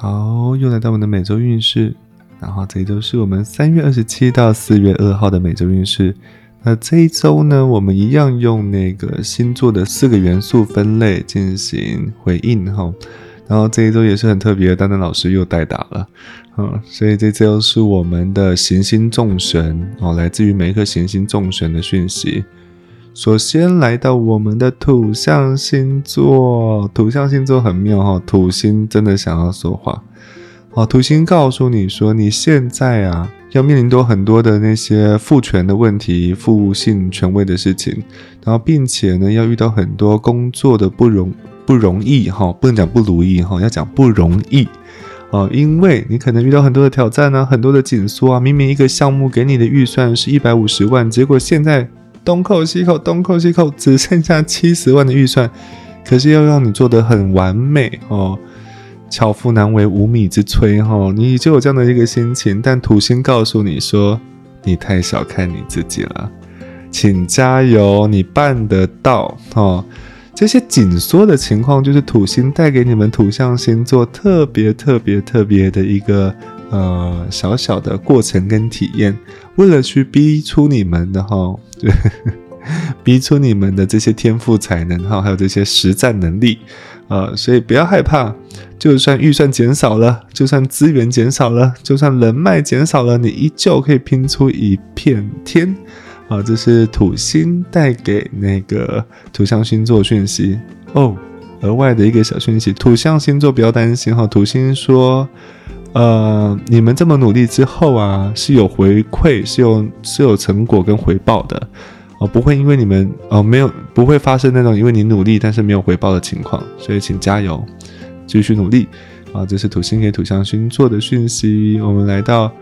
好，又来到我们的每周运势，然后这一周是我们三月二十七到四月二号的每周运势。那这一周呢，我们一样用那个星座的四个元素分类进行回应哈。然后这一周也是很特别，丹丹老师又代打了，嗯，所以这周是我们的行星众神哦，来自于每一颗行星众神的讯息。首先来到我们的土象星座，土象星座很妙哈，土星真的想要说话，哦，土星告诉你说，你现在啊要面临多很多的那些父权的问题、父性权威的事情，然后并且呢要遇到很多工作的不容不容易哈，不能讲不如意哈，要讲不容易哦，因为你可能遇到很多的挑战呢，很多的紧缩啊，明明一个项目给你的预算是一百五十万，结果现在。东扣西扣，东扣西扣，只剩下七十万的预算，可是要让你做得很完美哦，巧妇难为无米之炊哈，你就有这样的一个心情。但土星告诉你说，你太小看你自己了，请加油，你办得到哦。这些紧缩的情况，就是土星带给你们土象星座特别特别特别的一个。呃，小小的过程跟体验，为了去逼出你们的哈，对，逼出你们的这些天赋才能哈，还有这些实战能力，呃，所以不要害怕，就算预算减少了，就算资源减少了，就算人脉减少了，你依旧可以拼出一片天，啊，这是土星带给那个土象星座讯息哦，额外的一个小讯息，土象星座不要担心哈，土星说。呃，你们这么努力之后啊，是有回馈，是有是有成果跟回报的，哦，不会因为你们哦没有不会发生那种因为你努力但是没有回报的情况，所以请加油，继续努力啊！这是土星给土象星座的讯息。我们来到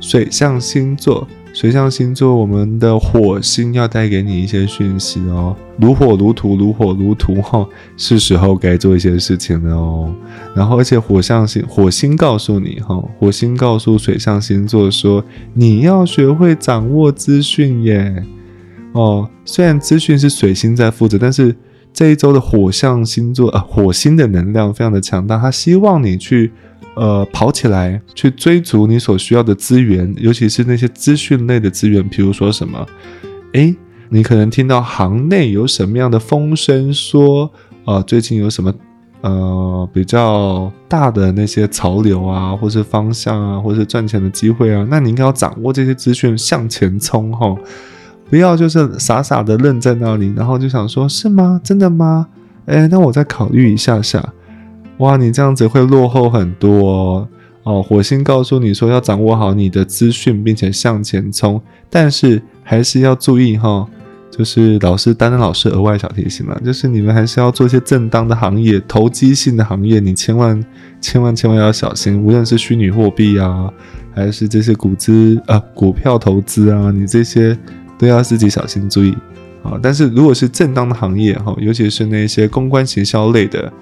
水象星座。水象星座，我们的火星要带给你一些讯息哦，如火如荼，如火如荼哈，是时候该做一些事情了哦。然后，而且火象星火星告诉你哈，火星告诉水象星座说，你要学会掌握资讯耶。哦，虽然资讯是水星在负责，但是这一周的火象星座啊，火星的能量非常的强大，他希望你去。呃，跑起来去追逐你所需要的资源，尤其是那些资讯类的资源，比如说什么？诶，你可能听到行内有什么样的风声，说呃，最近有什么呃比较大的那些潮流啊，或是方向啊，或是赚钱的机会啊，那你应该要掌握这些资讯，向前冲哈，不要就是傻傻的愣在那里，然后就想说，是吗？真的吗？诶，那我再考虑一下下。哇，你这样子会落后很多哦！火星告诉你说要掌握好你的资讯，并且向前冲，但是还是要注意哈，就是老师担任老师额外小提醒了，就是你们还是要做一些正当的行业、投机性的行业，你千万千万千万要小心，无论是虚拟货币啊，还是这些股资啊、股票投资啊，你这些都要自己小心注意啊。但是如果是正当的行业哈，尤其是那些公关行销类的。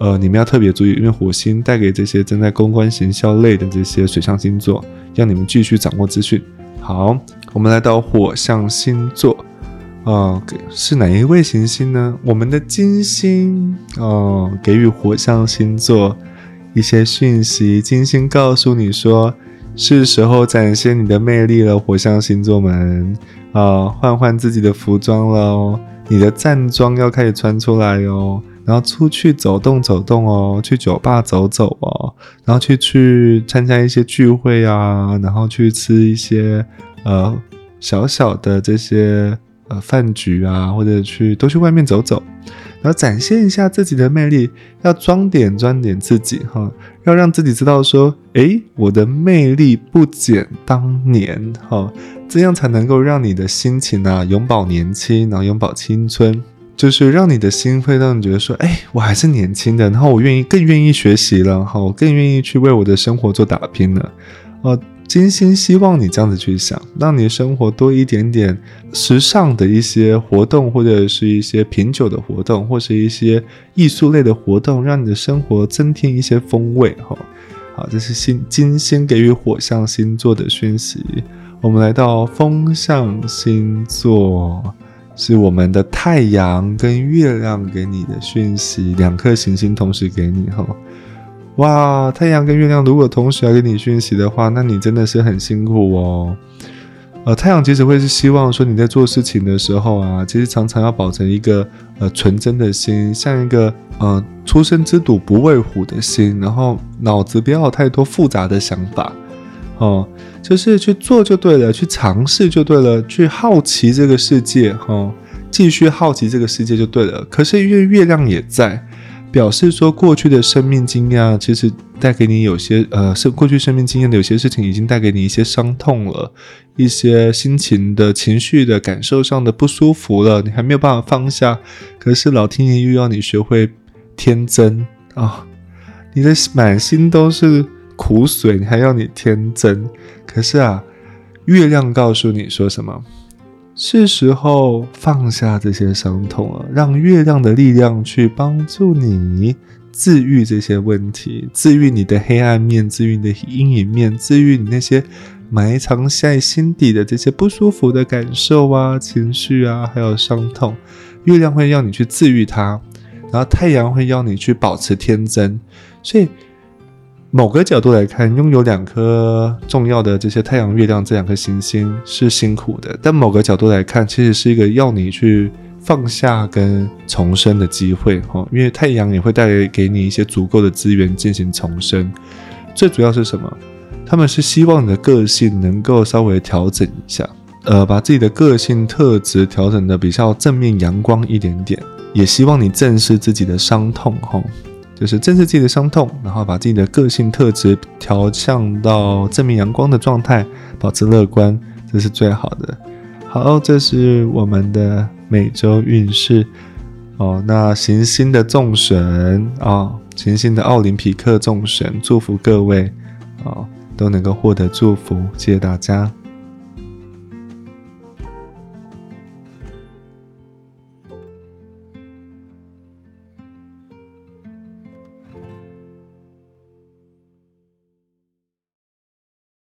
呃，你们要特别注意，因为火星带给这些正在公关行销类的这些水象星座，让你们继续掌握资讯。好，我们来到火象星座，呃，是哪一位行星呢？我们的金星哦，给予火象星座一些讯息。金星告诉你说，是时候展现你的魅力了，火象星座们啊，换换自己的服装了，你的战装要开始穿出来哦。然后出去走动走动哦，去酒吧走走哦，然后去去参加一些聚会啊，然后去吃一些呃小小的这些呃饭局啊，或者去都去外面走走，然后展现一下自己的魅力，要装点装点自己哈，要让自己知道说，诶，我的魅力不减当年哈，这样才能够让你的心情啊永葆年轻，然后永葆青春。就是让你的心会让你觉得说，哎，我还是年轻的，然后我愿意更愿意学习了，哈，我更愿意去为我的生活做打拼了，呃，真心希望你这样子去想，让你生活多一点点时尚的一些活动，或者是一些品酒的活动，或是一些艺术类的活动，让你的生活增添一些风味，哈，好，这是星金星给予火象星座。的讯息，我们来到风象星座。是我们的太阳跟月亮给你的讯息，两颗行星同时给你哈。哇，太阳跟月亮如果同时要给你讯息的话，那你真的是很辛苦哦。呃，太阳其实会是希望说你在做事情的时候啊，其实常常要保持一个呃纯真的心，像一个呃初生之犊不畏虎的心，然后脑子不要有太多复杂的想法，哦，就是去做就对了，去尝试就对了，去好奇这个世界，哈，继续好奇这个世界就对了。可是因为月亮也在。表示说，过去的生命经验其实带给你有些呃，是过去生命经验的有些事情已经带给你一些伤痛了，一些心情的情绪的感受上的不舒服了，你还没有办法放下。可是老天爷又要你学会天真啊！你的满心都是苦水，你还要你天真。可是啊，月亮告诉你说什么？是时候放下这些伤痛了，让月亮的力量去帮助你治愈这些问题，治愈你的黑暗面，治愈你的阴影面，治愈你那些埋藏在心底的这些不舒服的感受啊、情绪啊，还有伤痛。月亮会让你去治愈它，然后太阳会要你去保持天真，所以。某个角度来看，拥有两颗重要的这些太阳、月亮这两颗行星是辛苦的；但某个角度来看，其实是一个要你去放下跟重生的机会哈。因为太阳也会带给你一些足够的资源进行重生。最主要是什么？他们是希望你的个性能够稍微调整一下，呃，把自己的个性特质调整的比较正面、阳光一点点，也希望你正视自己的伤痛哈。就是正视自己的伤痛，然后把自己的个性特质调向到正面阳光的状态，保持乐观，这是最好的。好，这是我们的每周运势哦。那行星的众神啊，行星的奥林匹克众神，祝福各位啊，都能够获得祝福。谢谢大家。